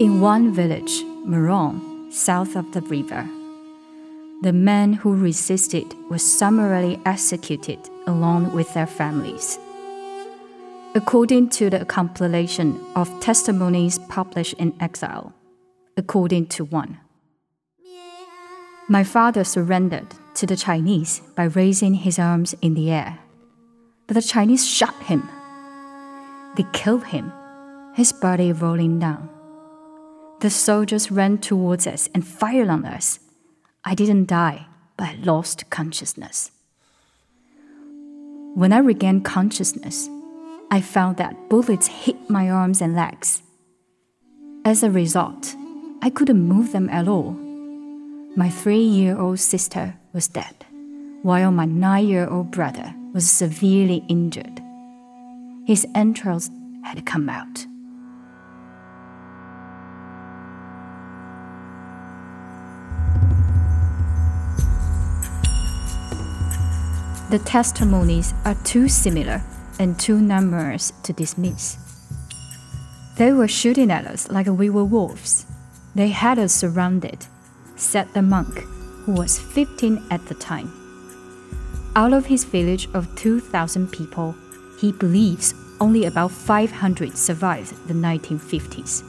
In one village, Meron, south of the river, the men who resisted were summarily executed along with their families. According to the compilation of testimonies published in exile, according to one, my father surrendered to the Chinese by raising his arms in the air, but the Chinese shot him. They killed him, his body rolling down. The soldiers ran towards us and fired on us. I didn't die, but I lost consciousness. When I regained consciousness, I found that bullets hit my arms and legs. As a result, I couldn't move them at all. My three year old sister was dead, while my nine year old brother was severely injured. His entrails had come out. The testimonies are too similar and too numerous to dismiss. They were shooting at us like we were wolves. They had us surrounded, said the monk, who was 15 at the time. Out of his village of 2,000 people, he believes only about 500 survived the 1950s.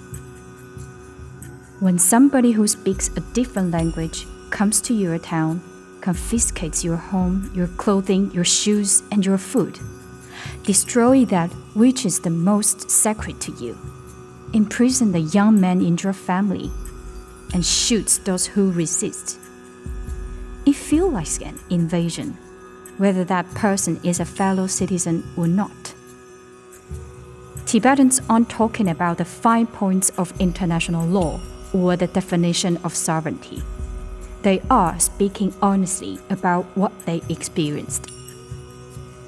When somebody who speaks a different language comes to your town confiscates your home, your clothing, your shoes, and your food. Destroy that which is the most sacred to you. Imprison the young man in your family, and shoots those who resist. It feels like an invasion, whether that person is a fellow citizen or not. Tibetans aren't talking about the fine points of international law or the definition of sovereignty they are speaking honestly about what they experienced.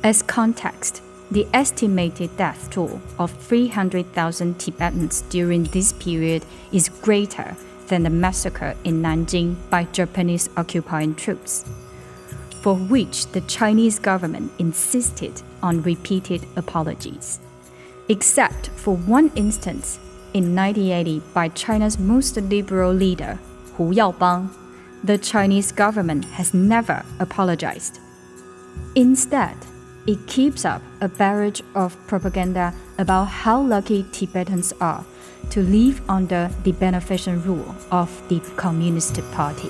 As context, the estimated death toll of 300,000 Tibetans during this period is greater than the massacre in Nanjing by Japanese occupying troops, for which the Chinese government insisted on repeated apologies. Except for one instance in 1980 by China's most liberal leader, Hu Yaobang, the Chinese government has never apologized. Instead, it keeps up a barrage of propaganda about how lucky Tibetans are to live under the beneficent rule of the Communist Party.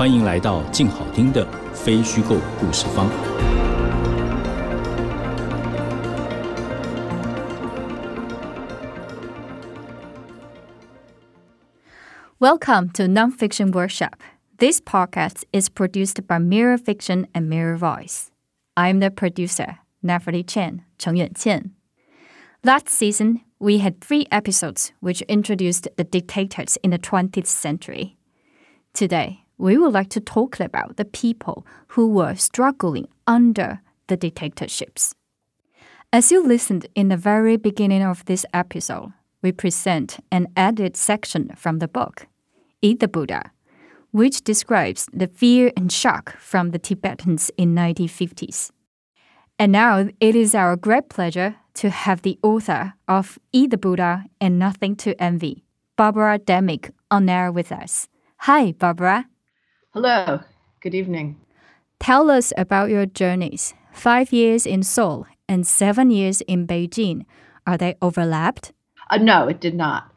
欢迎来到镜好听的非虚构故事坊。Welcome to Nonfiction Workshop. This podcast is produced by Mirror Fiction and Mirror Voice. I'm the producer, Natalie Chen, Cheng Yuanqian. Last season, we had three episodes which introduced the dictators in the 20th century. Today, we would like to talk about the people who were struggling under the dictatorships. As you listened in the very beginning of this episode, we present an added section from the book, Eat the Buddha, which describes the fear and shock from the Tibetans in 1950s. And now it is our great pleasure to have the author of Eat the Buddha and Nothing to Envy, Barbara Demick, on air with us. Hi, Barbara. Hello, good evening. Tell us about your journeys. Five years in Seoul and seven years in Beijing. Are they overlapped? Uh, no, it did not.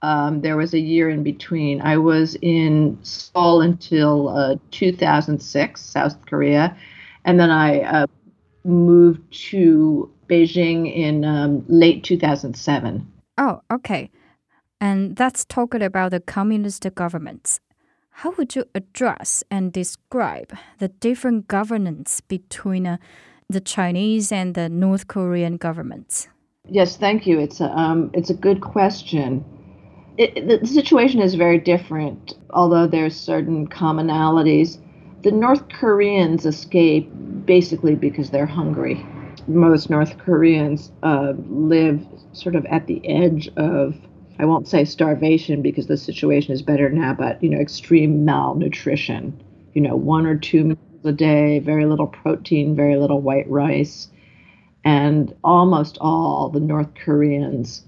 Um, there was a year in between. I was in Seoul until uh, 2006, South Korea, and then I uh, moved to Beijing in um, late 2007. Oh, okay. And that's talking about the communist governments. How would you address and describe the different governance between uh, the Chinese and the North Korean governments? Yes, thank you. It's a um, it's a good question. It, the situation is very different, although there's certain commonalities. The North Koreans escape basically because they're hungry. Most North Koreans uh, live sort of at the edge of I won't say starvation because the situation is better now, but you know, extreme malnutrition. You know, one or two meals a day, very little protein, very little white rice, and almost all the North Koreans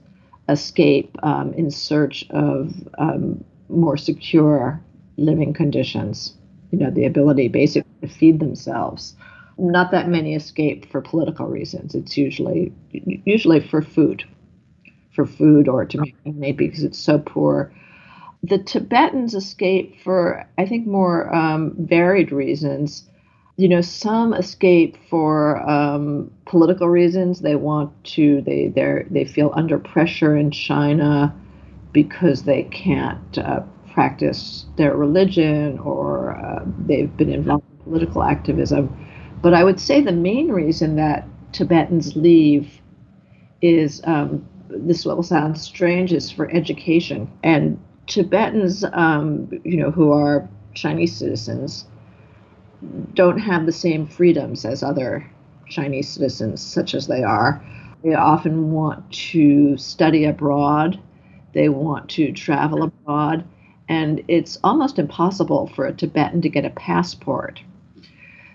escape um, in search of um, more secure living conditions. You know, the ability basically to feed themselves. Not that many escape for political reasons. It's usually usually for food for food or to make money because it's so poor. The Tibetans escape for, I think, more um, varied reasons. You know, some escape for um, political reasons. They want to. They they they feel under pressure in China because they can't uh, practice their religion or uh, they've been involved in political activism. But I would say the main reason that Tibetans leave is um, this will sound strange, is for education. And Tibetans, um, you know, who are Chinese citizens, don't have the same freedoms as other Chinese citizens, such as they are. They often want to study abroad, they want to travel abroad, and it's almost impossible for a Tibetan to get a passport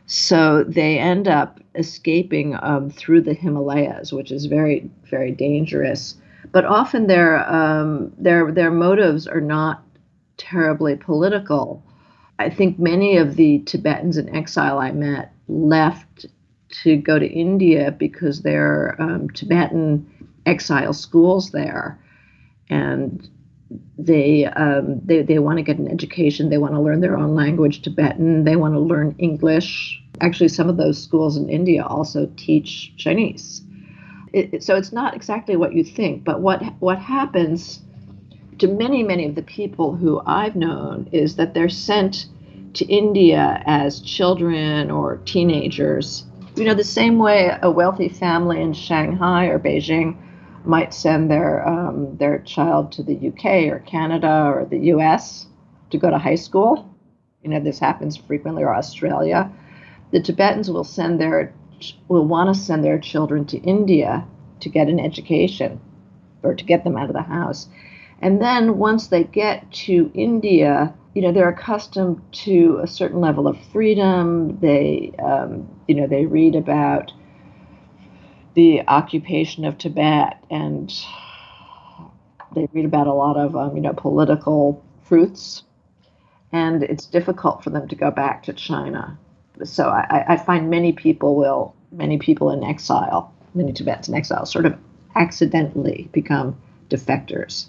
so they end up escaping um, through the Himalayas, which is very, very dangerous. But often their um, their their motives are not terribly political. I think many of the Tibetans in exile I met left to go to India because there are um, Tibetan exile schools there, and they um, they they want to get an education. They want to learn their own language, Tibetan. They want to learn English. Actually, some of those schools in India also teach Chinese. It, so it's not exactly what you think. But what what happens to many many of the people who I've known is that they're sent to India as children or teenagers. You know, the same way a wealthy family in Shanghai or Beijing might send their um, their child to the UK or Canada or the US to go to high school. You know, this happens frequently, or Australia. The Tibetans will send their will want to send their children to India to get an education or to get them out of the house. And then once they get to India, you know, they're accustomed to a certain level of freedom. They, um, you know, they read about the occupation of Tibet, and they read about a lot of um, you know political truths, and it's difficult for them to go back to China. So I, I find many people will many people in exile, many Tibetans in exile, sort of accidentally become defectors.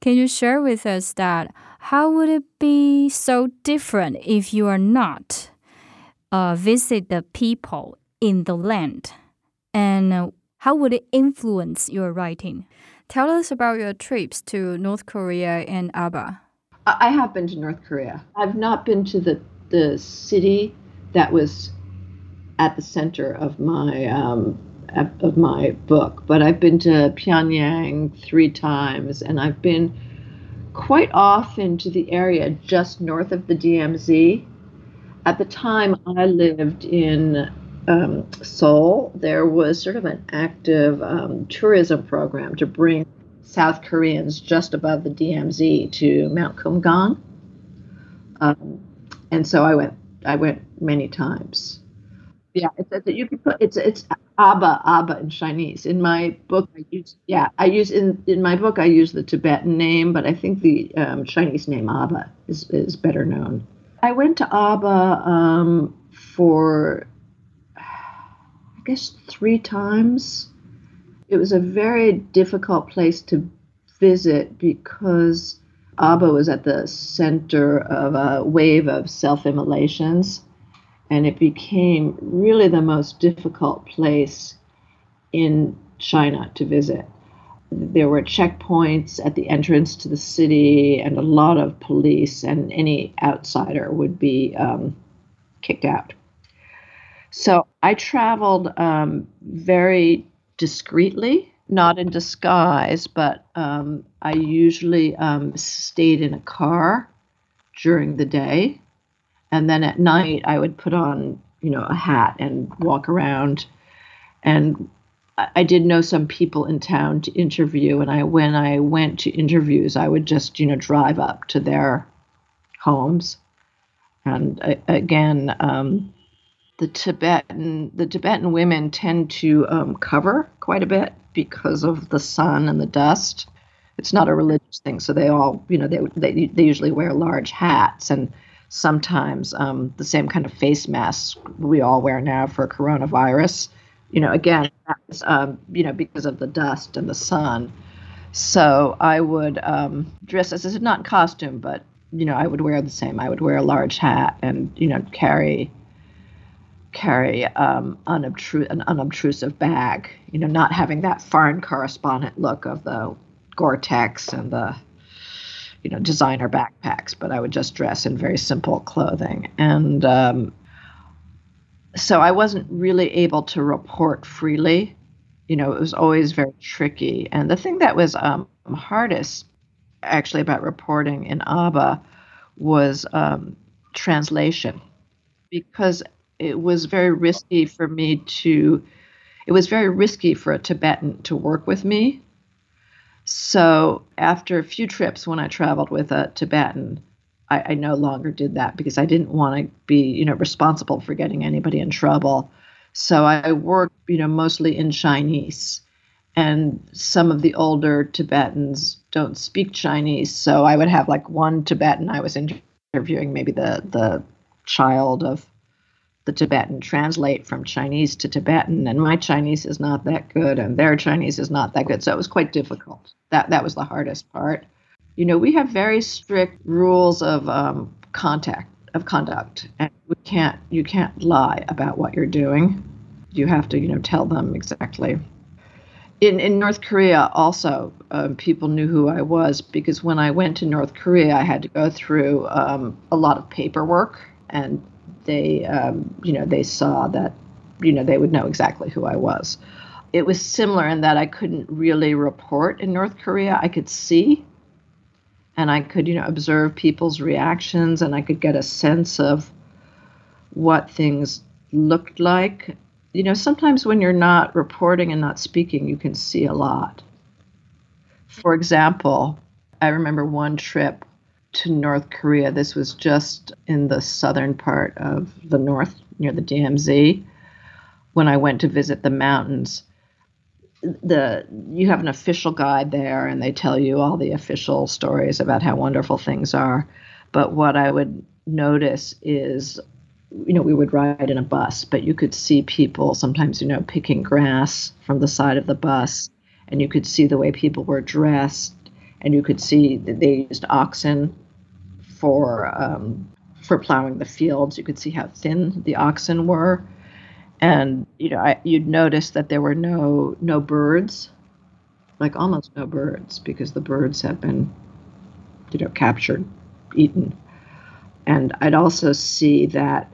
Can you share with us that how would it be so different if you are not uh, visit the people in the land? And uh, how would it influence your writing? Tell us about your trips to North Korea and Aba. I have been to North Korea. I've not been to the the city that was at the center of my um, of my book, but I've been to Pyongyang three times, and I've been quite often to the area just north of the DMZ. At the time, I lived in um, Seoul, there was sort of an active um, tourism program to bring South Koreans just above the DMZ to Mount Kumgang. Um, and so I went. I went many times. Yeah, it's, it's you can put it's it's Aba Aba in Chinese. In my book, I use yeah I use in in my book I use the Tibetan name, but I think the um, Chinese name Aba is is better known. I went to Aba um, for guess three times. It was a very difficult place to visit because Aba was at the center of a wave of self immolations, and it became really the most difficult place in China to visit. There were checkpoints at the entrance to the city and a lot of police, and any outsider would be um, kicked out. So I traveled um, very discreetly, not in disguise, but um, I usually um, stayed in a car during the day. And then at night, I would put on, you know, a hat and walk around. And I did know some people in town to interview. And I, when I went to interviews, I would just, you know, drive up to their homes. And again, um, the Tibetan the Tibetan women tend to um, cover quite a bit because of the sun and the dust. It's not a religious thing, so they all you know they they, they usually wear large hats and sometimes um, the same kind of face masks we all wear now for coronavirus. You know, again, um, you know because of the dust and the sun. So I would um, dress as not in costume, but you know I would wear the same. I would wear a large hat and you know carry carry um, unobtru- an unobtrusive bag, you know, not having that foreign correspondent look of the Gore-Tex and the, you know, designer backpacks, but I would just dress in very simple clothing. And um, so I wasn't really able to report freely. You know, it was always very tricky. And the thing that was um, hardest, actually, about reporting in Aba was um, translation because it was very risky for me to it was very risky for a tibetan to work with me. So after a few trips when i traveled with a tibetan i, I no longer did that because i didn't want to be you know responsible for getting anybody in trouble. So i worked you know mostly in chinese and some of the older tibetans don't speak chinese. So i would have like one tibetan i was interviewing maybe the the child of the Tibetan translate from Chinese to Tibetan, and my Chinese is not that good, and their Chinese is not that good. So it was quite difficult. That that was the hardest part. You know, we have very strict rules of um, contact of conduct, and we can't you can't lie about what you're doing. You have to you know tell them exactly. In in North Korea, also um, people knew who I was because when I went to North Korea, I had to go through um, a lot of paperwork and they um, you know they saw that you know they would know exactly who I was. It was similar in that I couldn't really report in North Korea. I could see and I could you know observe people's reactions and I could get a sense of what things looked like. You know, sometimes when you're not reporting and not speaking, you can see a lot. For example, I remember one trip to North Korea. This was just in the southern part of the north, near the DMZ. When I went to visit the mountains, the you have an official guide there, and they tell you all the official stories about how wonderful things are. But what I would notice is, you know, we would ride in a bus, but you could see people sometimes, you know, picking grass from the side of the bus, and you could see the way people were dressed and you could see that they used oxen for um, for plowing the fields. You could see how thin the oxen were, and you know I, you'd notice that there were no no birds, like almost no birds, because the birds have been you know captured, eaten, and I'd also see that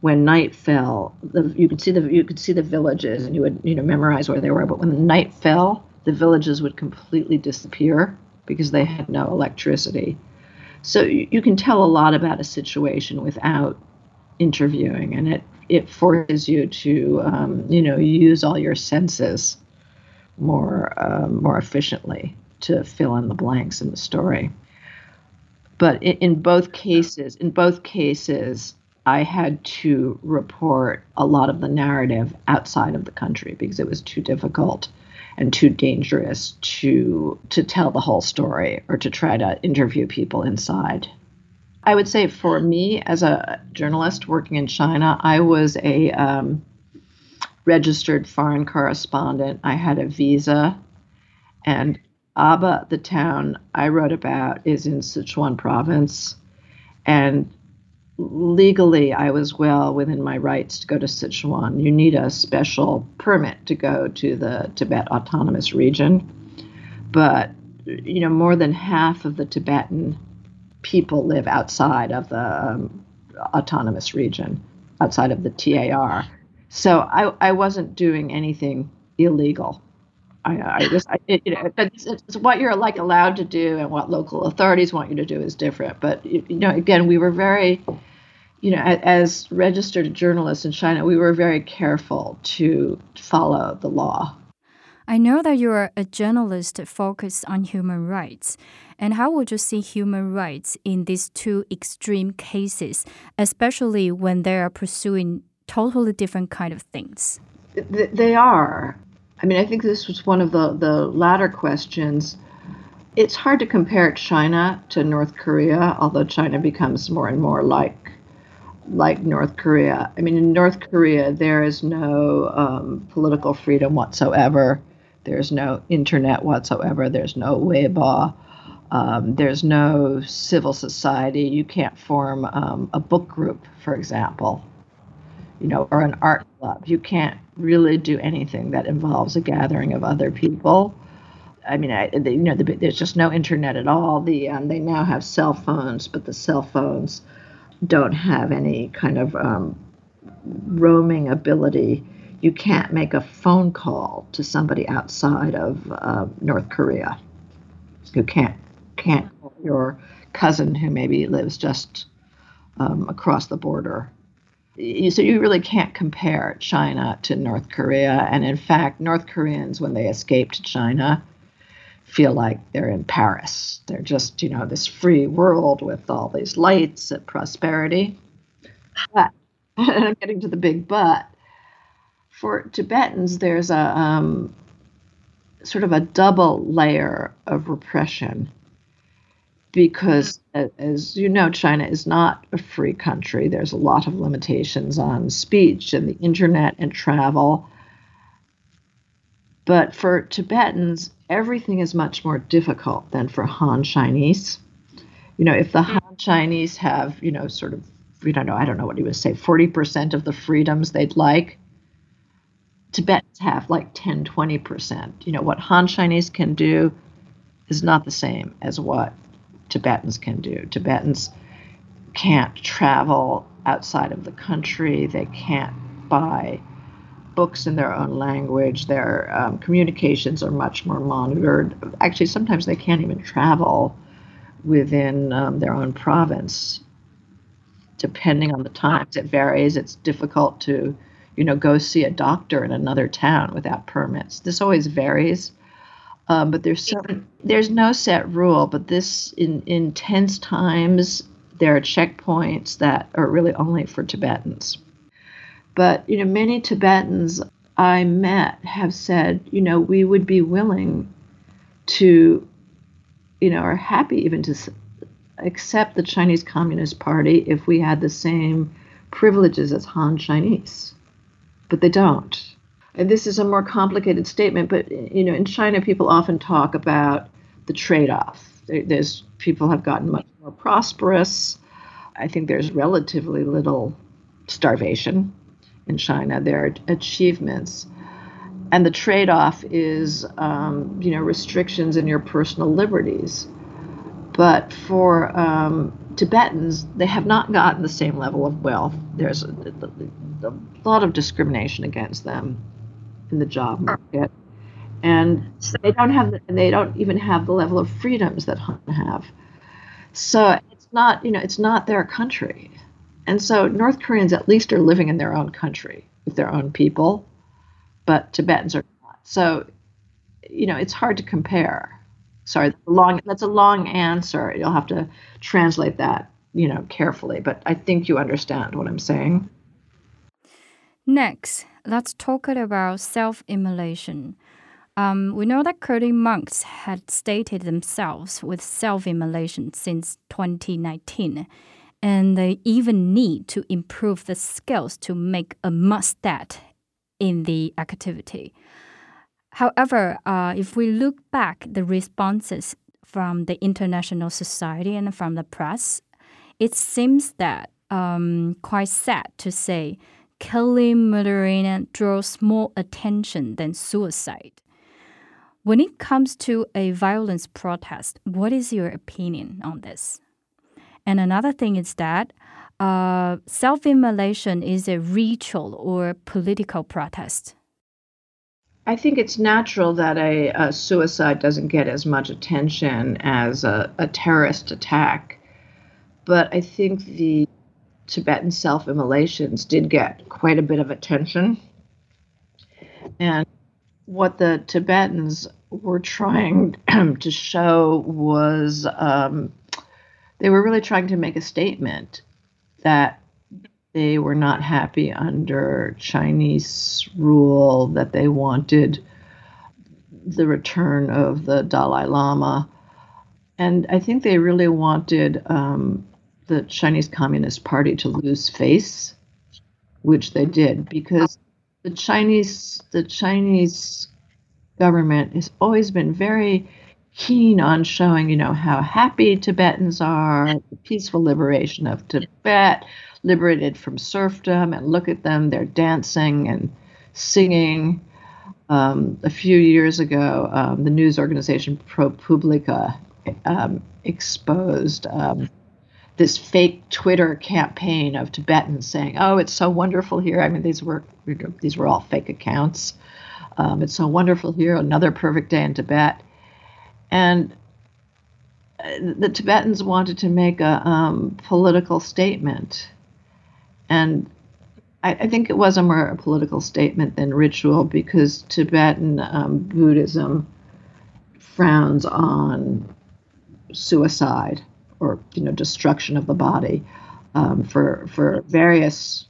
when night fell, the, you could see the you could see the villages, and you would you know memorize where they were. But when the night fell, the villages would completely disappear because they had no electricity. So you, can tell a lot about a situation without interviewing, and it it forces you to um, you know use all your senses more um, more efficiently to fill in the blanks in the story. But in, in both cases, in both cases, I had to report a lot of the narrative outside of the country because it was too difficult and too dangerous to to tell the whole story or to try to interview people inside. I would say for me as a journalist working in China, I was a um, registered foreign correspondent. I had a visa, and Aba, the town I wrote about, is in Sichuan province. And legally, I was well within my rights to go to Sichuan. You need a special permit to go to the Tibet Autonomous Region. But, you know, more than half of the Tibetan people live outside of the um, autonomous region, outside of the TAR. So I, I wasn't doing anything illegal. I, I just, I, you know, it's, it's, what you're like allowed to do and what local authorities want you to do is different. But you know, again, we were very, you know, as registered journalists in China, we were very careful to follow the law. I know that you are a journalist focused on human rights. And how would you see human rights in these two extreme cases, especially when they are pursuing totally different kind of things? They are. I mean, I think this was one of the, the latter questions. It's hard to compare China to North Korea, although China becomes more and more like like North Korea. I mean, in North Korea, there is no um, political freedom whatsoever. There's no internet whatsoever. There's no Weibo. Um, there's no civil society. You can't form um, a book group, for example you know, or an art club. You can't really do anything that involves a gathering of other people. I mean, I, you know, the, there's just no internet at all. The um, they now have cell phones, but the cell phones don't have any kind of um, roaming ability. You can't make a phone call to somebody outside of uh, North Korea. You can't can't call your cousin who maybe lives just um, across the border so you really can't compare China to North Korea. And in fact, North Koreans, when they escape to China, feel like they're in Paris. They're just, you know, this free world with all these lights and prosperity. But, and I'm getting to the big but. For Tibetans, there's a um, sort of a double layer of repression because, as you know, China is not a free country. There's a lot of limitations on speech and the internet and travel. But for Tibetans, everything is much more difficult than for Han Chinese. You know, if the mm-hmm. Han Chinese have, you know, sort of, we don't know, I don't know what he would say, 40% of the freedoms they'd like, Tibetans have like 10, 20%. You know, what Han Chinese can do is not the same as what Tibetans can do. Tibetans can't travel outside of the country, they can't buy books in their own language, their um, communications are much more monitored. Actually, sometimes they can't even travel within um, their own province. Depending on the times, it varies. It's difficult to, you know, go see a doctor in another town without permits. This always varies. Um, but there's some, there's no set rule. But this in in tense times, there are checkpoints that are really only for Tibetans. But you know, many Tibetans I met have said, you know, we would be willing to, you know, are happy even to accept the Chinese Communist Party if we had the same privileges as Han Chinese. But they don't and this is a more complicated statement, but you know, in China, people often talk about the trade-off. There's people have gotten much more prosperous. I think there's relatively little starvation in China. their achievements, and the trade-off is, um, you know, restrictions in your personal liberties. But for um, Tibetans, they have not gotten the same level of wealth. There's a, a, a lot of discrimination against them in the job market, and they don't have the, they don't even have the level of freedoms that Han have. So it's not you know it's not their country, and so North Koreans at least are living in their own country with their own people, but Tibetans are not. So you know it's hard to compare. Sorry, long that's a long answer. You'll have to translate that you know carefully, but I think you understand what I'm saying. Next, let's talk about self immolation. Um, we know that Kurdish monks had stated themselves with self immolation since 2019, and they even need to improve the skills to make a must-that in the activity. However, uh, if we look back the responses from the international society and from the press, it seems that um, quite sad to say killing, murdering draws more attention than suicide. When it comes to a violence protest, what is your opinion on this? And another thing is that uh, self immolation is a ritual or political protest. I think it's natural that a, a, suicide doesn't get as much attention as a, a terrorist attack. But I think the Tibetan self immolations did get quite a bit of attention. And what the Tibetans were trying to show was um, they were really trying to make a statement that they were not happy under Chinese rule, that they wanted the return of the Dalai Lama. And I think they really wanted um, the Chinese Communist Party to lose face, which they did, because the Chinese the Chinese government has always been very keen on showing, you know, how happy Tibetans are, the peaceful liberation of Tibet, liberated from serfdom, and look at them, they're dancing and singing. Um, a few years ago, um, the news organization ProPublica um, exposed um, this fake Twitter campaign of Tibetans saying, "Oh, it's so wonderful here." I mean, these were these were all fake accounts. Um, it's so wonderful here. Another perfect day in Tibet, and uh, the Tibetans wanted to make a um, political statement and I, I, think it was a more a political statement than ritual because Tibetan um, Buddhism frowns on suicide or you know destruction of the body um, for for various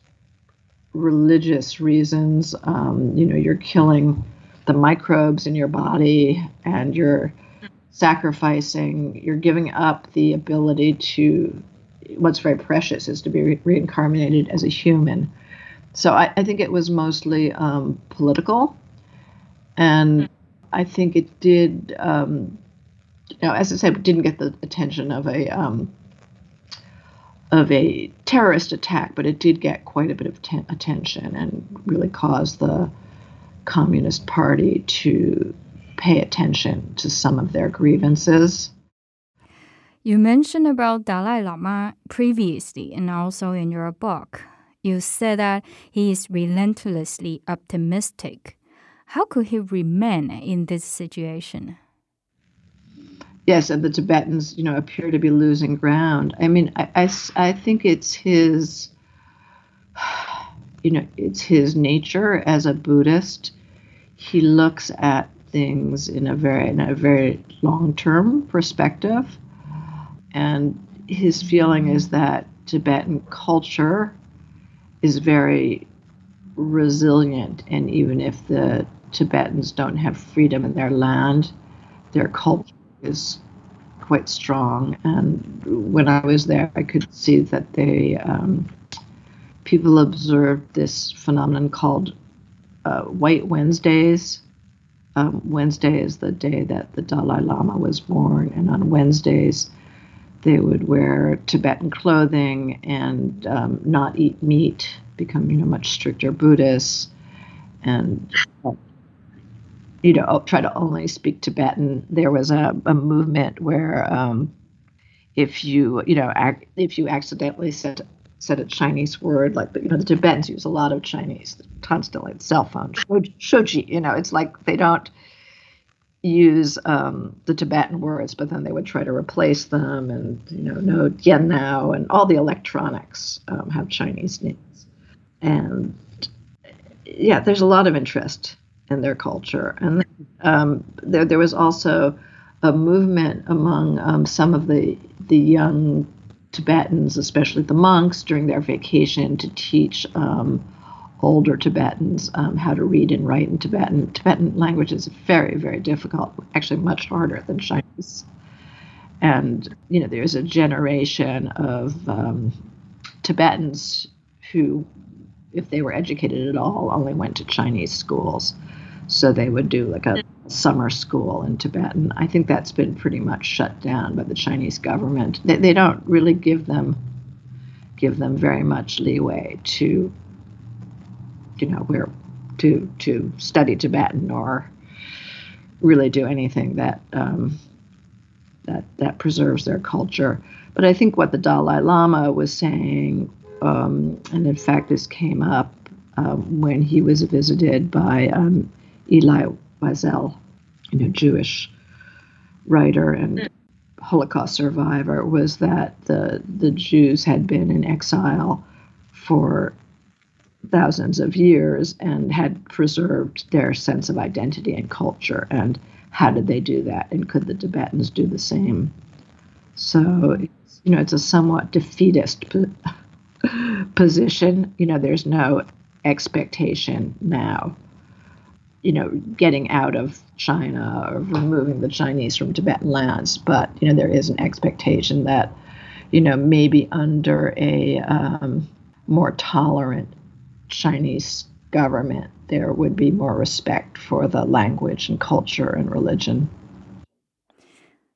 religious reasons. Um, you know, you're killing the microbes in your body and you're sacrificing, you're giving up the ability to what's very precious is to be re- reincarnated as a human. So I, I think it was mostly um, political, and I think it did. Um, you know, as I said, didn't get the attention of a um, of a terrorist attack, but it did get quite a bit of ten- attention and really caused the Communist Party to pay attention to some of their grievances. You mentioned about Dalai Lama previously and also in your book. You said that he is relentlessly optimistic. How could he remain in this situation? Yes, and the Tibetans, you know, appear to be losing ground. I mean, I, I, I think it's his, you know, it's his nature as a Buddhist. He looks at things in a very, in a very long-term perspective and his feeling is that Tibetan culture is very resilient, and even if the Tibetans don't have freedom in their land, their culture is quite strong. And when I was there, I could see that they um, people observed this phenomenon called uh, White Wednesdays. Um, Wednesday is the day that the Dalai Lama was born, and on Wednesdays, they would wear Tibetan clothing and um, not eat meat, become you know much stricter Buddhists, and you know try to only speak Tibetan. There was a, a movement where um, if you you know ac- if you accidentally said said a Chinese word like you know the Tibetans use a lot of Chinese constantly cell phone shoji you know it's like they don't use um, the Tibetan words, but then they would try to replace them, and you know, no yen now, and all the electronics um, have Chinese names, and yeah, there's a lot of interest in their culture, and um, there there was also a movement among um, some of the the young Tibetans, especially the monks, during their vacation to teach um, older Tibetans um, how to read and write in Tibetan. Tibetan language is very, very difficult, actually much harder than Chinese. And, you know, there's a generation of um, Tibetans who, if they were educated at all, only went to Chinese schools. So they would do like a summer school in Tibetan. I think that's been pretty much shut down by the Chinese government. They, they don't really give them give them very much leeway to you know where to to study Tibetan or really do anything that um, that that preserves their culture. But I think what the Dalai Lama was saying, um, and in fact this came up um, when he was visited by um, Elie Wiesel, you know, Jewish writer and mm. Holocaust survivor, was that the the Jews had been in exile for thousands of years and had preserved their sense of identity and culture. And how did they do that? And could the Tibetans do the same? So, you know, it's a somewhat defeatist position. You know, there's no expectation now, you know, getting out of China or removing the Chinese from Tibetan lands. But, you know, there is an expectation that, you know, maybe under a um, more tolerant Chinese government, there would be more respect for the language and culture and religion.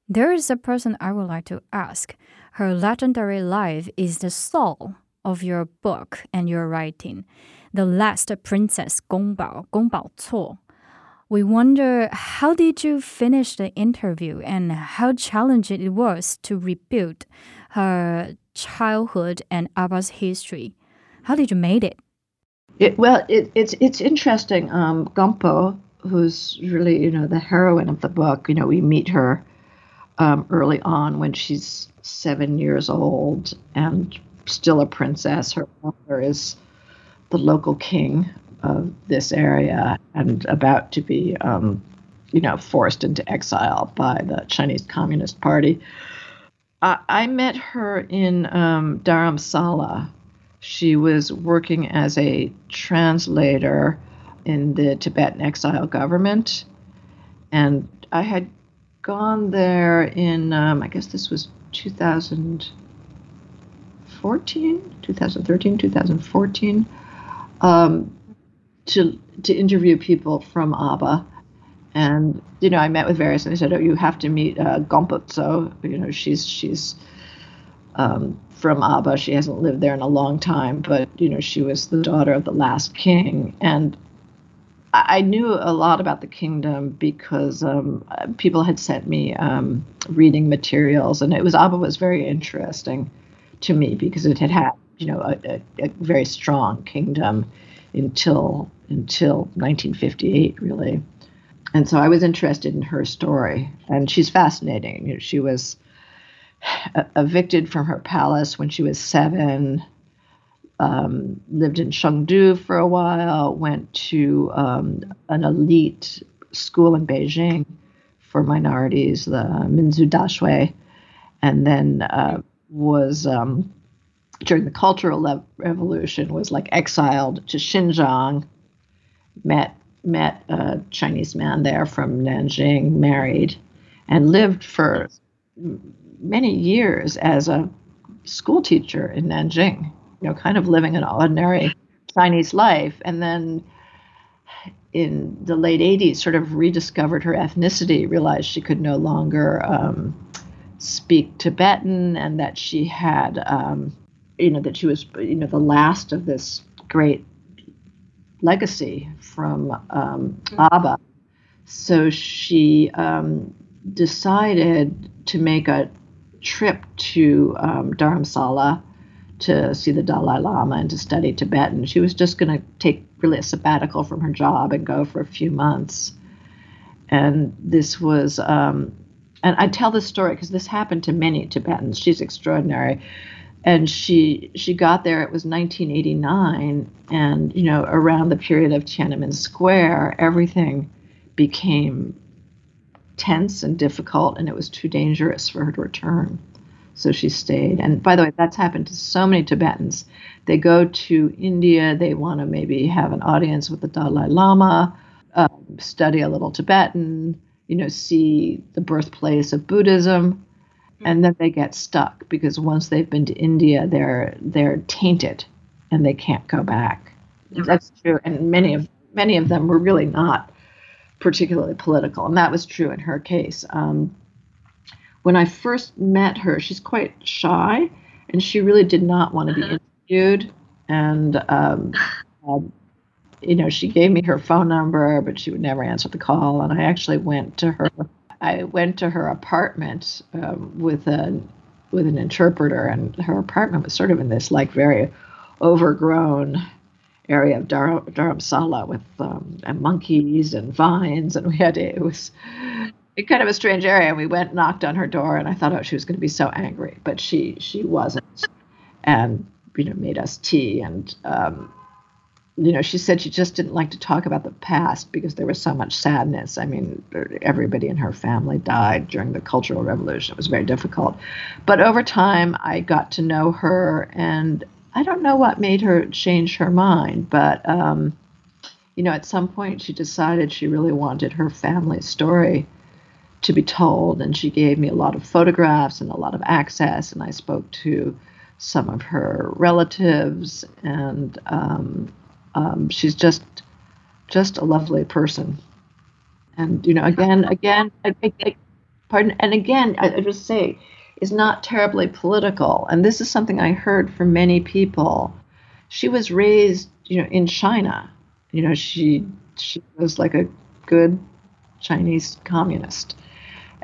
There is a person I would like to ask. Her legendary life is the soul of your book and your writing. The Last Princess Gongbao, Gongbao Cuo. We wonder how did you finish the interview and how challenging it was to rebuild her childhood and Aba's history. How did you make it? It, well, it, it's it's interesting. Um, Gonpo, who's really you know the heroine of the book, you know, we meet her um, early on when she's seven years old and still a princess. Her father is the local king of this area and about to be, um, you know, forced into exile by the Chinese Communist Party. I, I met her in um, Dharamsala, she was working as a translator in the Tibetan exile government. And I had gone there in, um, I guess this was 2014, 2013, 2014, um, to, to interview people from Aba. And, you know, I met with various, and they said, oh, you have to meet uh. You know, she's, she's, um, from Aba. She hasn't lived there in a long time, but you know she was the daughter of the last king, and I, knew a lot about the kingdom because um, people had sent me um, reading materials, and it was Aba was very interesting to me because it had had you know a, a, very strong kingdom until until 1958 really and so I was interested in her story, and she's fascinating. You know, she was evicted from her palace when she was seven. Um, lived in Chengdu for a while. Went to um, an elite school in Beijing for minorities, the Minzu Daxue, and then uh, was um, during the Cultural Le- Revolution was like exiled to Xinjiang. Met met a Chinese man there from Nanjing, married, and lived for many years as a school teacher in Nanjing, you know, kind of living an ordinary Chinese life. And then in the late 80s, sort of rediscovered her ethnicity, realized she could no longer um, speak Tibetan and that she had, um, you know, that she was, you know, the last of this great legacy from um, Aba. So she um, decided to make a trip to um, Dharamsala to see the Dalai Lama and to study Tibetan. She was just going to take really a sabbatical from her job and go for a few months. And this was, um, and I tell this story because this happened to many Tibetans. She's extraordinary. And she she got there. It was 1989, and you know around the period of Tiananmen Square, everything became tense and difficult, and it was too dangerous for her to return. So she stayed. And by the way, that's happened to so many Tibetans. They go to India, they want to maybe have an audience with the Dalai Lama, uh, study a little Tibetan, you know, see the birthplace of Buddhism, and then they get stuck because once they've been to India, they're they're tainted, and they can't go back. That's true. And many of many of them were really not particularly political, and that was true in her case. Um, when I first met her, she's quite shy, and she really did not want to be uh-huh. interviewed. And um, um, you know, she gave me her phone number, but she would never answer the call. And I actually went to her. I went to her apartment um, with a with an interpreter, and her apartment was sort of in this like very overgrown area of Dhar- Dharamsala with um, and monkeys and vines, and we had to, it was kind of a strange area. And we went knocked on her door, and I thought, oh, she was going to be so angry, but she she wasn't, and you know made us tea and. Um, you know, she said she just didn't like to talk about the past because there was so much sadness. I mean, everybody in her family died during the Cultural Revolution. It was very difficult. But over time, I got to know her, and I don't know what made her change her mind, but um, you know, at some point she decided she really wanted her family story to be told, and she gave me a lot of photographs and a lot of access, and I spoke to some of her relatives, and um, um, she's just just a lovely person. And you know, again, again, I, I, pardon, and again, I, I just say is not terribly political. And this is something I heard from many people. She was raised, you know, in China. You know, she she was like a good Chinese communist.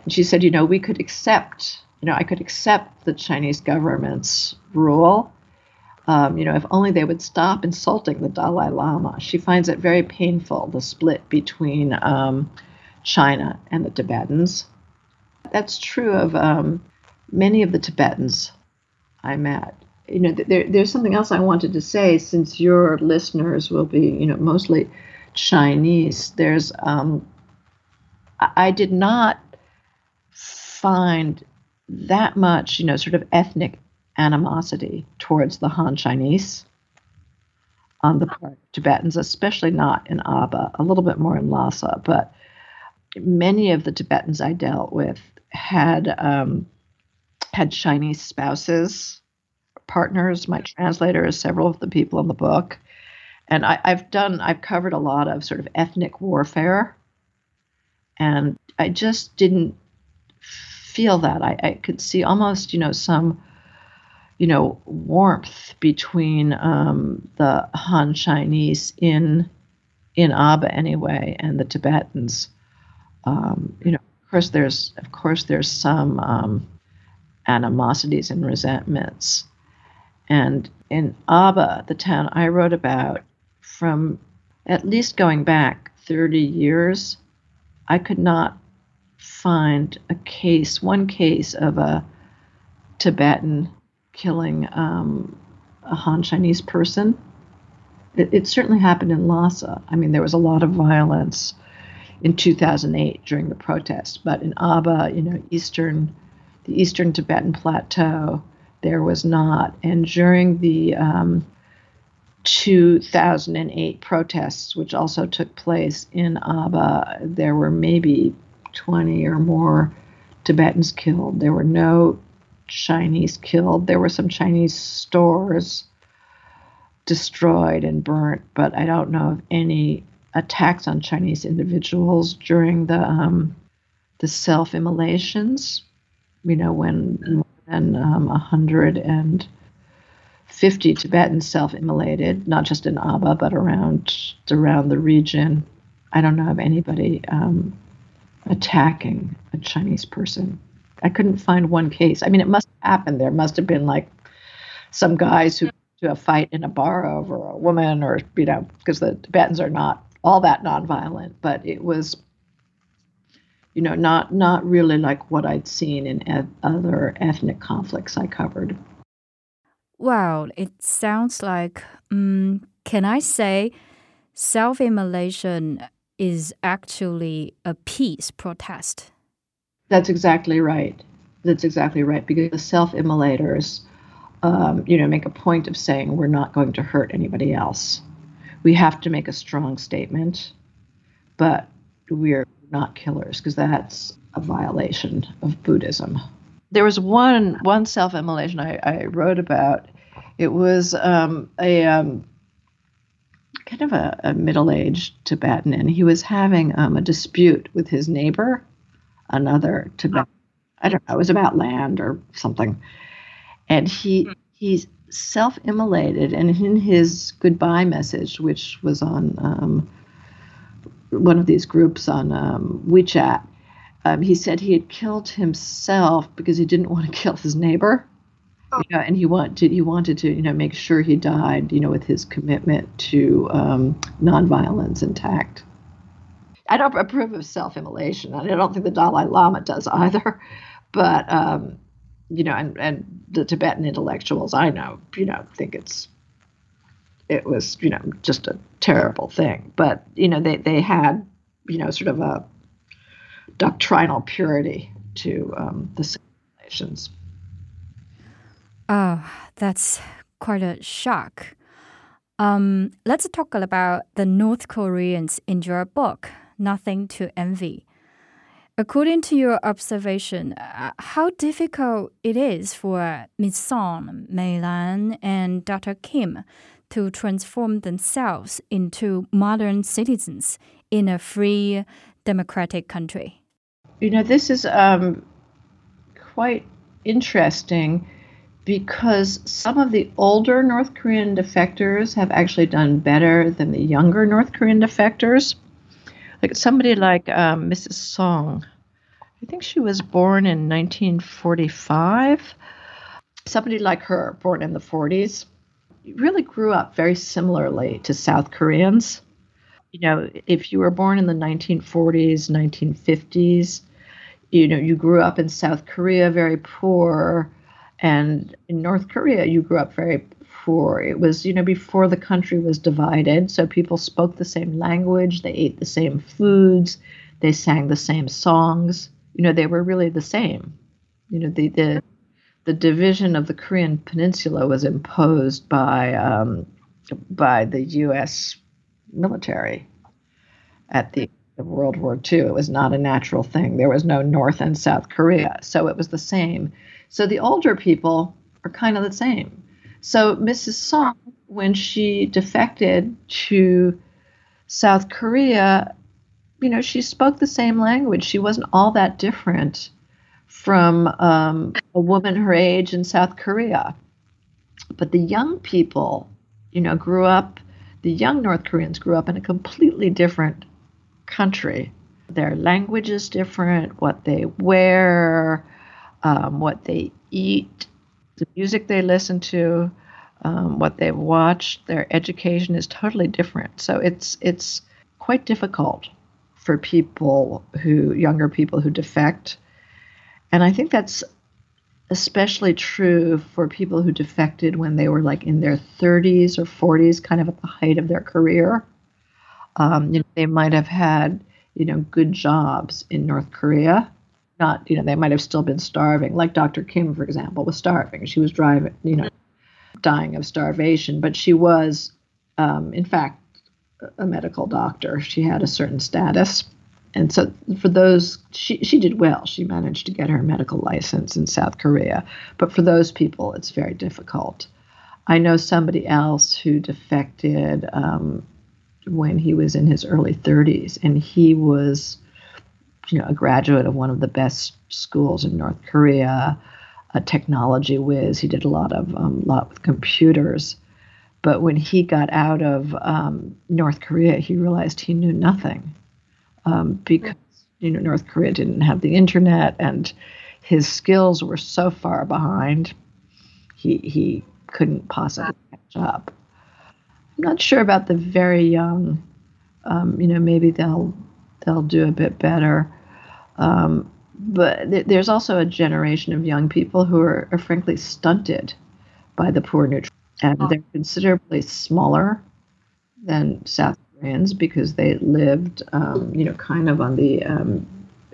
And she said, you know, we could accept, you know, I could accept the Chinese government's rule. Um, you know, if only they would stop insulting the Dalai Lama. She finds it very painful, the split between um, China and the Tibetans. That's true of um, many of the Tibetans I met. You know, there, there's something else I wanted to say since your listeners will be, you know, mostly Chinese. There's, um, I did not find that much, you know, sort of ethnic animosity towards the Han Chinese on the part of Tibetans, especially not in Aba, a little bit more in Lhasa, but many of the Tibetans I dealt with had um, had Chinese spouses, partners, my translators, several of the people in the book. And I, I've done, I've covered a lot of sort of ethnic warfare. And I just didn't feel that. I, I could see almost, you know, some, you know, warmth between um, the Han Chinese in in Aba anyway and the Tibetans. Um, you know, of course, there's of course there's some um, animosities and resentments. And in Aba, the town I wrote about, from at least going back 30 years, I could not find a case, one case of a Tibetan killing um, a Han Chinese person. It, it, certainly happened in Lhasa. I mean, there was a lot of violence in 2008 during the protests, but in Aba, you know, eastern the eastern Tibetan plateau, there was not. And during the um, 2008 protests, which also took place in Aba, there were maybe 20 or more Tibetans killed. There were no Chinese killed. There were some Chinese stores destroyed and burnt, but I don't know of any attacks on Chinese individuals during the um, the self immolations you know, when more than um, 150 Tibetans self-immolated, not just in Aba, but around around the region. I don't know of anybody um, attacking a Chinese person. I couldn't find one case. I mean, it must have happened. There must have been like some guys who to a fight in a bar over a woman, or you know, because the Tibetans are not all that nonviolent. But it was you know, not not really like what I'd seen in other ethnic conflicts I covered. Well, it sounds like, um, can I say, self-immolation is actually a peace protest. That's exactly right. That's exactly right because the self-immolators, um, you know, make a point of saying we're not going to hurt anybody else. We have to make a strong statement, but we're not killers because that's a violation of Buddhism. There was one one self-immolation I, I wrote about. It was um, a um, kind of a, a middle-aged Tibetan, and he was having um, a dispute with his neighbor, another Tibetan. I don't know. It was about land or something, and he hmm. he self-immolated, and in his goodbye message, which was on um, one of these groups on um, WeChat, um, he said he had killed himself because he didn't want to kill his neighbor. Oh. You know, and he wanted he wanted to you know make sure he died you know with his commitment to um, nonviolence intact. I don't approve of self-immolation, and I don't think the Dalai Lama does either. But um, you know, and and the Tibetan intellectuals I know, you know, think it's it was you know just a terrible thing. But you know, they they had you know sort of a doctrinal purity to um, the self-immolations. Oh, that's quite a shock. Um, let's talk about the North Koreans in your book, Nothing to Envy. According to your observation, uh, how difficult it is for Ms. Song, Mei Lan, and Dr. Kim to transform themselves into modern citizens in a free, democratic country? You know, this is um, quite interesting because some of the older North Korean defectors have actually done better than the younger North Korean defectors. Like somebody like um, Mrs. Song, I think she was born in 1945. Somebody like her, born in the 40s, really grew up very similarly to South Koreans. You know, if you were born in the 1940s, 1950s, you know, you grew up in South Korea very poor, and in North Korea, you grew up very poor. It was, you know, before the country was divided, so people spoke the same language, they ate the same foods, they sang the same songs. You know, they were really the same. You know, the the the division of the Korean Peninsula was imposed by um, by the U.S. military at the of World War II. It was not a natural thing. There was no North and South Korea, so it was the same. So the older people are kind of the same. So Mrs. Song, when she defected to South Korea, you know, she spoke the same language. She wasn't all that different from um, a woman her age in South Korea. But the young people, you know, grew up, the young North Koreans grew up in a completely different country. Their language is different, what they wear, um, what they eat, the music they listen to, um, what they've watched, their education is totally different. So it's it's quite difficult for people who younger people who defect, and I think that's especially true for people who defected when they were like in their 30s or 40s, kind of at the height of their career. Um, you know, they might have had, you know, good jobs in North Korea. Not, you know, they might have still been starving. Like Dr. Kim, for example, was starving. She was driving, you know, dying of starvation, but she was, um, in fact, a medical doctor. She had a certain status. And so for those, she, she did well. She managed to get her medical license in South Korea. But for those people, it's very difficult. I know somebody else who defected um, when he was in his early 30s, and he was, you know, a graduate of one of the best schools in North Korea, a technology whiz. He did a lot of um, lot with computers, but when he got out of um, North Korea, he realized he knew nothing um, because you know North Korea didn't have the internet, and his skills were so far behind. He he couldn't possibly catch up. I'm not sure about the very young. Um, you know, maybe they'll they'll do a bit better. Um, but th- there's also a generation of young people who are, are frankly stunted by the poor nutrition, and oh. they're considerably smaller than South Koreans because they lived, um, you know, kind of on the um,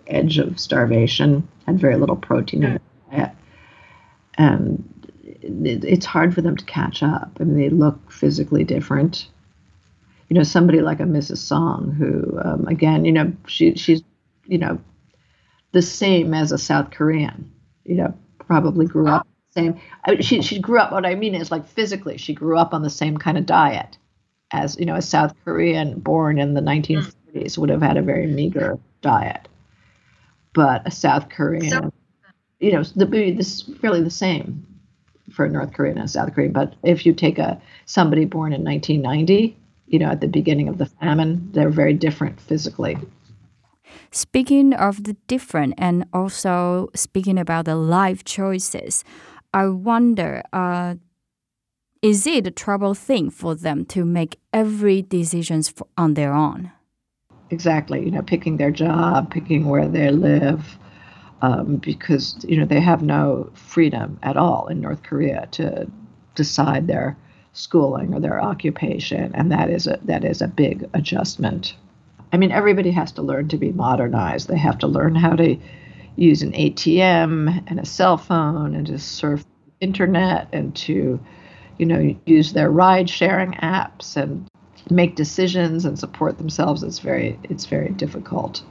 edge of starvation, had very little protein in their diet, and it, it's hard for them to catch up. I mean, they look physically different. You know, somebody like a Mrs. Song, who, um, again, you know, she she's, you know, the same as a South Korean. You know, probably grew up same. I she she grew up. What I mean is, like physically, she grew up on the same kind of diet. as you know, a South Korean born in the 1930s would have had a very meager diet, but a South Korean, so, you know, the this fairly the same for North Korean and South Korean. But if you take a somebody born in 1990, you know, at the beginning of the famine, they're very different physically. Speaking of the different and also speaking about the life choices, I wonder uh, is it a trouble thing for them to make every decisions on their own? Exactly, you know, picking their job, picking where they live, um, because you know they have no freedom at all in North Korea to decide their schooling or their occupation, and that is a that is a big adjustment. I mean, everybody has to learn to be modernized. They have to learn how to use an ATM and a cell phone and to surf internet and to, you know, use their ride sharing apps and make decisions and support themselves. It's very it's very difficult.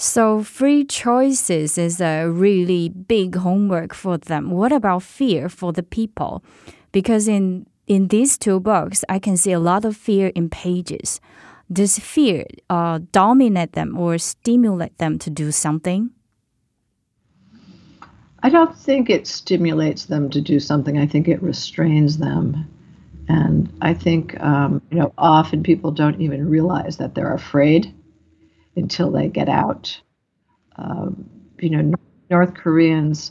So free choices is a really big homework for them. What about fear for the people? Because in in these two books, I can see a lot of fear in pages. Does fear uh, dominate them or stimulate them to do something? I don't think it stimulates them to do something. I think it restrains them. And I think, um, you know, often people don't even realize that they're afraid until they get out. Um, you know, North Koreans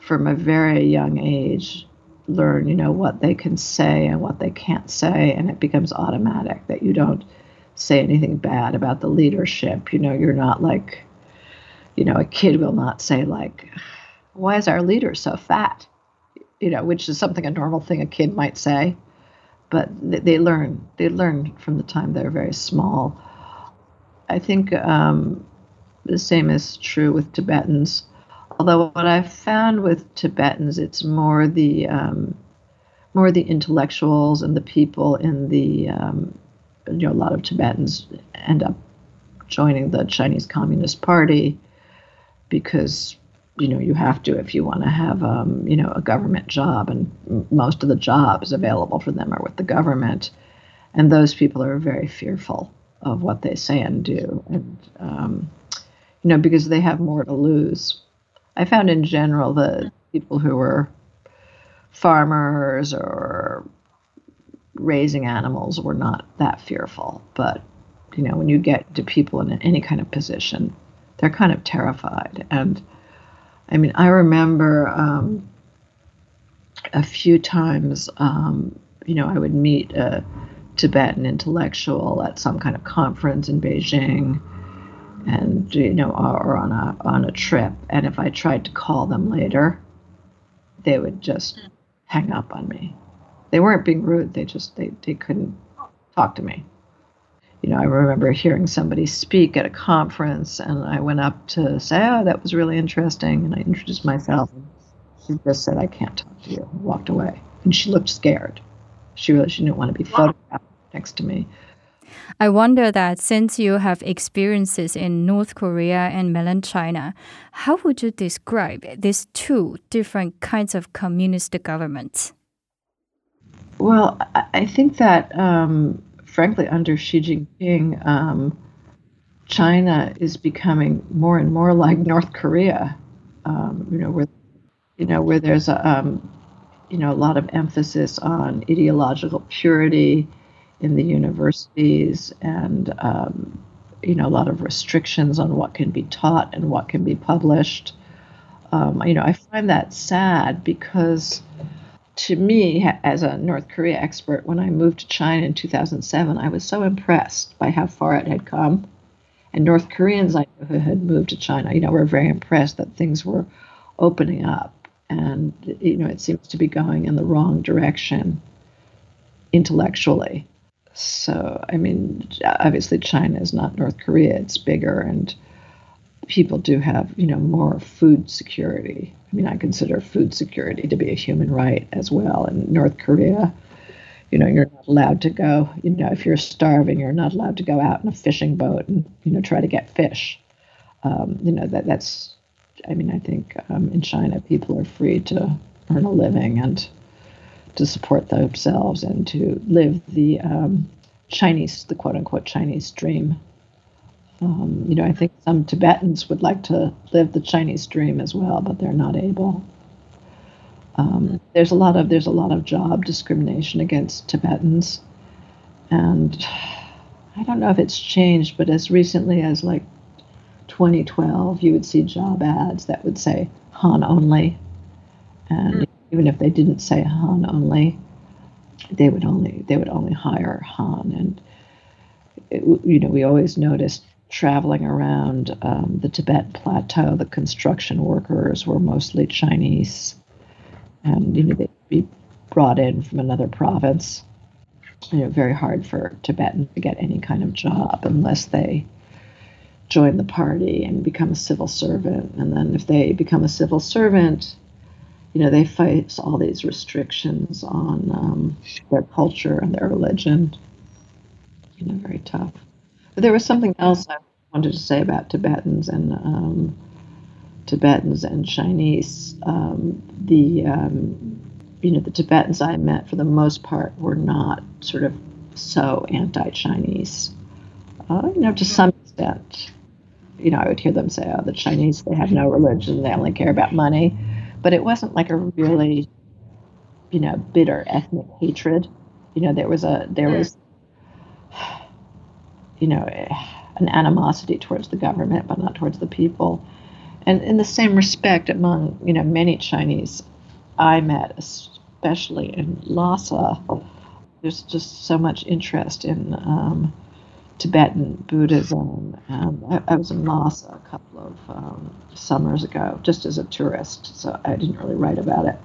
from a very young age learn, you know, what they can say and what they can't say, and it becomes automatic that you don't say anything bad about the leadership. You know, you're not like, you know, a kid will not say like, "Why is our leader so fat?" You know, which is something a normal thing a kid might say, but they learn. They learn from the time they're very small. I think um, the same is true with Tibetans. Although what I've found with Tibetans, it's more the um, more the intellectuals and the people in the um, you know a lot of Tibetans end up joining the Chinese Communist Party because you know you have to if you want to have um, you know a government job and most of the jobs available for them are with the government. And those people are very fearful of what they say and do. And um, you know because they have more to lose i found in general the people who were farmers or raising animals were not that fearful. But, you know, when you get to people in any kind of position, they're kind of terrified. And I mean, I remember um, a few times, um, you know, I would meet a Tibetan intellectual at some kind of conference in Beijing and you know or on a on a trip and if i tried to call them later they would just hmm. hang up on me they weren't being rude. They just they they couldn't talk to me. You know, I remember hearing somebody speak at a conference, and I went up to say, "Oh, that was really interesting," and I introduced myself. She just said, "I can't talk to you," and walked away. And she looked scared. She really she didn't want to be photographed next to me. I wonder that since you have experiences in North Korea and mainland China, how would you describe these two different kinds of communist governments? Well, I think that, um, frankly, under Xi Jinping, um, China is becoming more and more like North Korea. Um, you know, where you know where there's a um, you know a lot of emphasis on ideological purity in the universities, and um, you know a lot of restrictions on what can be taught and what can be published. Um, you know, I find that sad because to me, as a North Korea expert, when I moved to China in 2007, I was so impressed by how far it had come. And North Koreans I knew who had moved to China, you know, were very impressed that things were opening up. And, you know, it seems to be going in the wrong direction intellectually. So, I mean, obviously, China is not North Korea, it's bigger. And people do have, you know, more food security. I mean, I consider food security to be a human right as well. In North Korea, you know, you're not allowed to go, you know, if you're starving, you're not allowed to go out in a fishing boat and, you know, try to get fish. Um, you know, that that's, I mean, I think um, in China, people are free to earn a living and to support themselves and to live the um, Chinese, the quote unquote Chinese dream. Um, you know, I think some Tibetans would like to live the Chinese dream as well, but they're not able. Um, there's a lot of there's a lot of job discrimination against Tibetans, and I don't know if it's changed, but as recently as like 2012, you would see job ads that would say Han only, and. Even if they didn't say Han only, they would only they would only hire Han, and it, you know we always noticed traveling around um, the Tibet plateau, the construction workers were mostly Chinese, and you know they'd be brought in from another province. You know, very hard for Tibetans to get any kind of job unless they join the party and become a civil servant. And then if they become a civil servant, you know, they face all these restrictions on um, their culture and their religion. You know, very tough. But there was something else I wanted to say about Tibetans and um, Tibetans and Chinese. Um, the um, you know, the Tibetans I met for the most part were not sort of so anti-Chinese. Uh, you know, to some extent, you know, I would hear them say, "Oh, the Chinese they have no religion; they only care about money," but it wasn't like a really, you know, bitter ethnic hatred. You know, there was a there was, you know, an animosity towards the government, but not towards the people. And in the same respect, among you know many Chinese I met, especially in Lhasa, there's just so much interest in um, Tibetan Buddhism. And I, I, was in Lhasa a couple of um, summers ago, just as a tourist, so I didn't really write about it.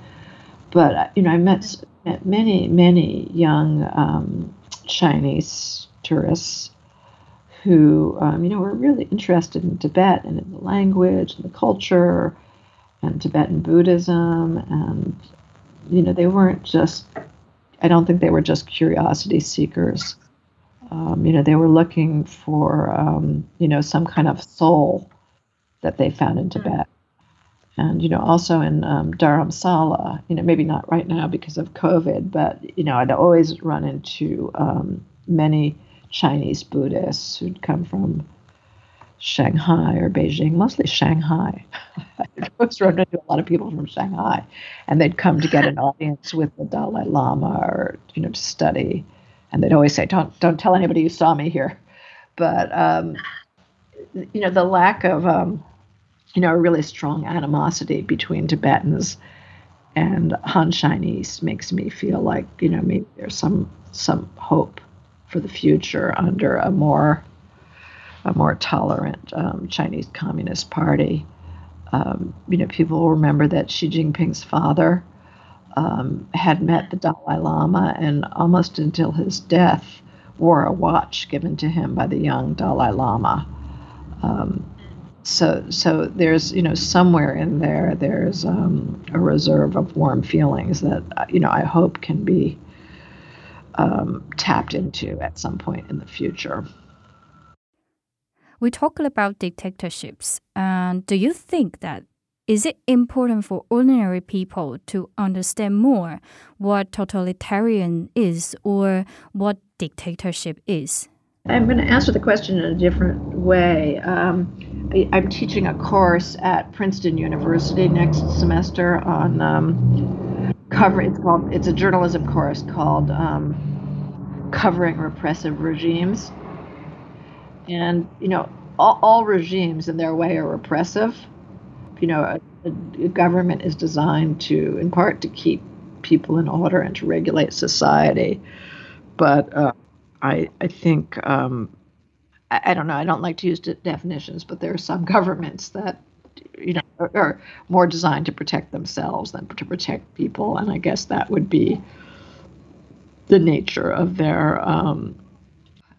But uh, you know, I met, met many, many young um, Chinese tourists who, um, you know, were really interested in Tibet and in the language and the culture and Tibetan Buddhism and you know, they weren't just, I don't think they were just curiosity seekers. Um, you know, they were looking for, um, you know, some kind of soul that they found in hmm. Tibet. And, you know, also in um, Dharamsala, you know, maybe not right now because of COVID, but, you know, I'd always run into um, many Chinese Buddhists who'd come from Shanghai or Beijing, mostly Shanghai. I was running into a lot of people from Shanghai, and they'd come to get an audience with the Dalai Lama or you know to study, and they'd always say, "Don't don't tell anybody you saw me here," but um, you know the lack of um, you know a really strong animosity between Tibetans and Han Chinese makes me feel like you know maybe there's some some hope for the future under a more a more tolerant um, Chinese Communist Party. Um, you know, people will remember that Xi Jinping's father um, had met the Dalai Lama and almost until his death wore a watch given to him by the young Dalai Lama. Um, so, so there's you know somewhere in there there's um, a reserve of warm feelings that you know I hope can be um, tapped into at some point in the future we talked about dictatorships. And do you think that is it important for ordinary people to understand more what totalitarian is or what dictatorship is? I'm going to answer the question in a different way. Um, I, am teaching a course at Princeton University next semester on um, cover. It's called. It's a journalism course called um, "Covering Repressive Regimes." And, you know, all, all regimes in their way are repressive. You know, a, a, government is designed to, in part, to keep people in order and to regulate society. But uh, I, I think, um, I, I, don't know, I don't like to use definitions, but there are some governments that, you know, are, are more designed to protect themselves than to protect people. And I guess that would be the nature of their um,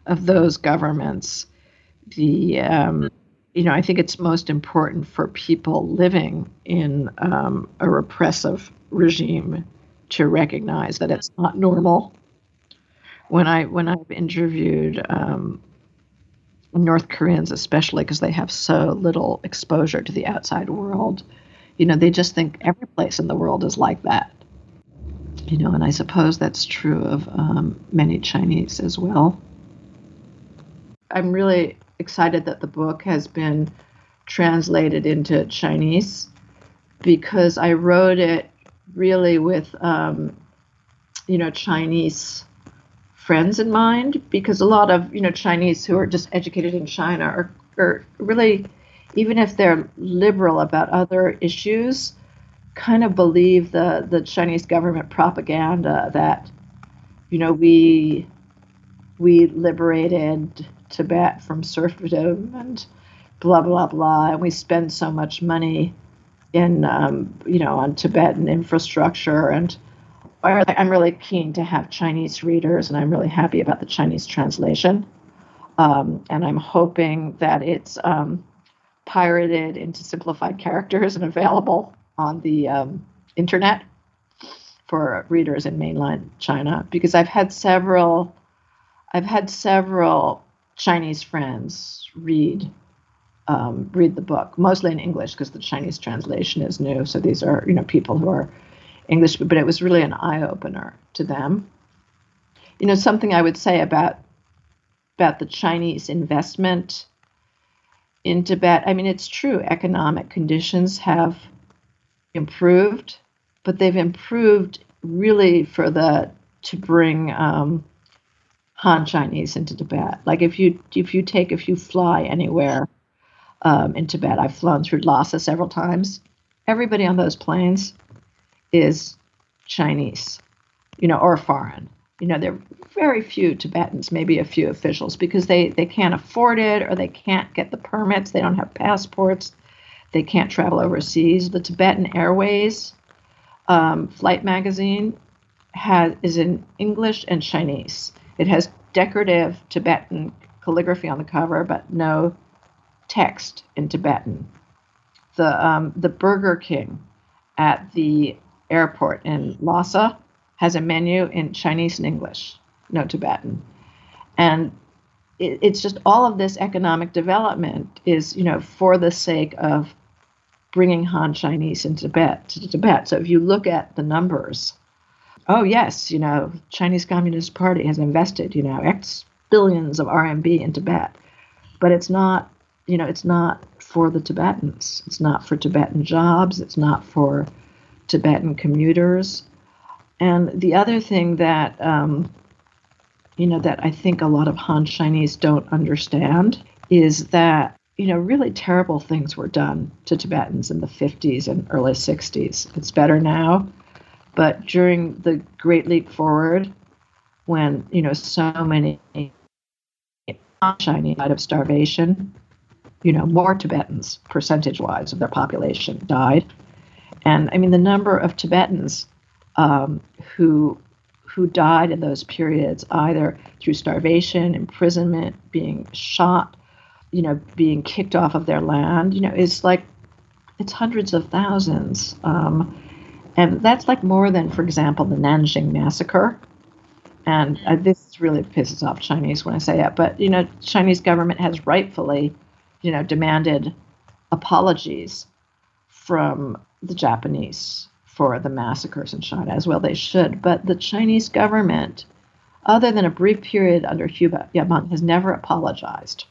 of those governments the um, you know I think it's most important for people living in um, a repressive regime to recognize that it's not normal. When I when I've interviewed um, North Koreans, especially because they have so little exposure to the outside world, you know, they just think every place in the world is like that. You know, and I suppose that's true of um, many Chinese as well. I'm really excited that the book has been translated into Chinese because I wrote it really with, um, you know, Chinese friends in mind because a lot of, you know, Chinese who are just educated in China are, are really, even if they're liberal about other issues, kind of believe the, the Chinese government propaganda that, you know, we we liberated Tibet from serfdom and blah blah blah, and we spend so much money in um, you know on Tibetan infrastructure and I'm really keen to have Chinese readers, and I'm really happy about the Chinese translation. Um, and I'm hoping that it's um, pirated into simplified characters and available on the um, internet for readers in mainland China. Because I've had several, I've had several Chinese friends read um, read the book, mostly in English because the Chinese translation is new. So these are you know people who are English, but it was really an eye opener to them. You know something I would say about about the Chinese investment in Tibet. I mean, it's true economic conditions have improved, but they've improved really for the to bring um, Han Chinese into Tibet. Like if you if you take if you fly anywhere um, in Tibet, I've flown through Lhasa several times. Everybody on those planes is Chinese, you know, or foreign. You know, there are very few Tibetans, maybe a few officials, because they they can't afford it or they can't get the permits. They don't have passports. They can't travel overseas. The Tibetan Airways um, flight magazine has is in English and Chinese it has decorative Tibetan calligraphy on the cover, but no text in Tibetan. The um, the Burger King at the airport in Lhasa has a menu in Chinese and English, no Tibetan, and it, it's just all of this economic development is you know for the sake of bringing Han Chinese into Tibet to Tibet. So if you look at the numbers oh yes, you know, Chinese Communist Party has invested, you know, X billions of RMB in Tibet, but it's not, you know, it's not for the Tibetans. It's not for Tibetan jobs. It's not for Tibetan commuters. And the other thing that, um, you know, that I think a lot of Han Chinese don't understand is that you know, really terrible things were done to Tibetans in the 50s and early 60s. It's better now, but during the Great Leap Forward, when you know so many Chinese died of starvation, you know more Tibetans, percentage-wise of their population, died, and I mean the number of Tibetans um, who who died in those periods either through starvation, imprisonment, being shot, you know, being kicked off of their land, you know, is like it's hundreds of thousands. Um, and that's like more than, for example, the Nanjing massacre. And uh, this really pisses off Chinese when I say that. but you know, Chinese government has rightfully, you know, demanded apologies from the Japanese for the massacres in China, as well they should. But the Chinese government, other than a brief period under Hu Yaoming, has never apologized.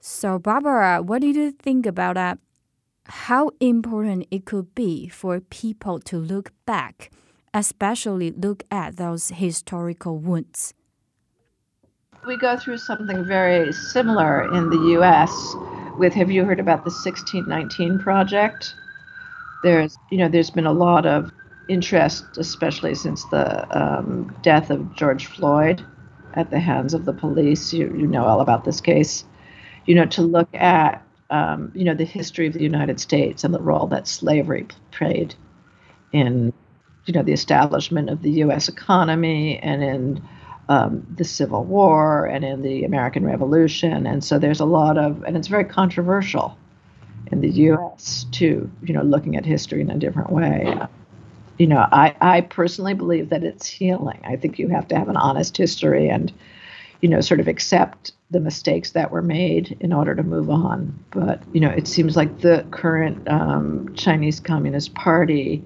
So, Barbara, what do you think about that? How important it could be for people to look back, especially look at those historical wounds. We go through something very similar in the US with have you heard about the 1619 project? There's you know there's been a lot of interest especially since the um, death of George Floyd at the hands of the police. You you know all about this case. You know to look at um, you know, the history of the United States and the role that slavery played in, you know, the establishment of the U.S. economy and in um, the Civil War and in the American Revolution. And so there's a lot of, and it's very controversial in the U.S. too, you know, looking at history in a different way. You know, I, I personally believe that it's healing. I think you have to have an honest history and, you know, sort of accept the mistakes that were made in order to move on. But you know, it seems like the current um, Chinese Communist Party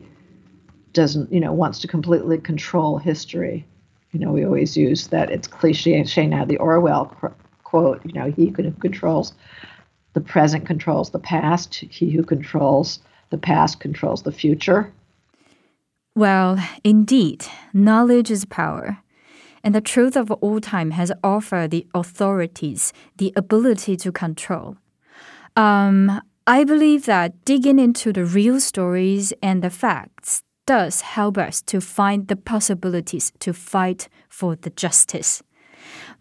doesn't, you know, wants to completely control history. You know, we always use that it's cliche now the Orwell quote, you know, he who controls the present controls the past, he who controls the past controls the future. Well, indeed, knowledge is power And the truth of all time has offered the authorities the ability to control. Um, I believe that digging into the real stories and the facts does help us to find the possibilities to fight for the justice.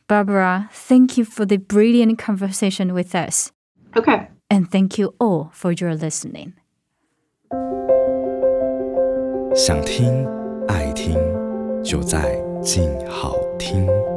Barbara, thank you for the brilliant conversation with us. Okay. And thank you all for your listening. 想听、爱听，就在 静好听。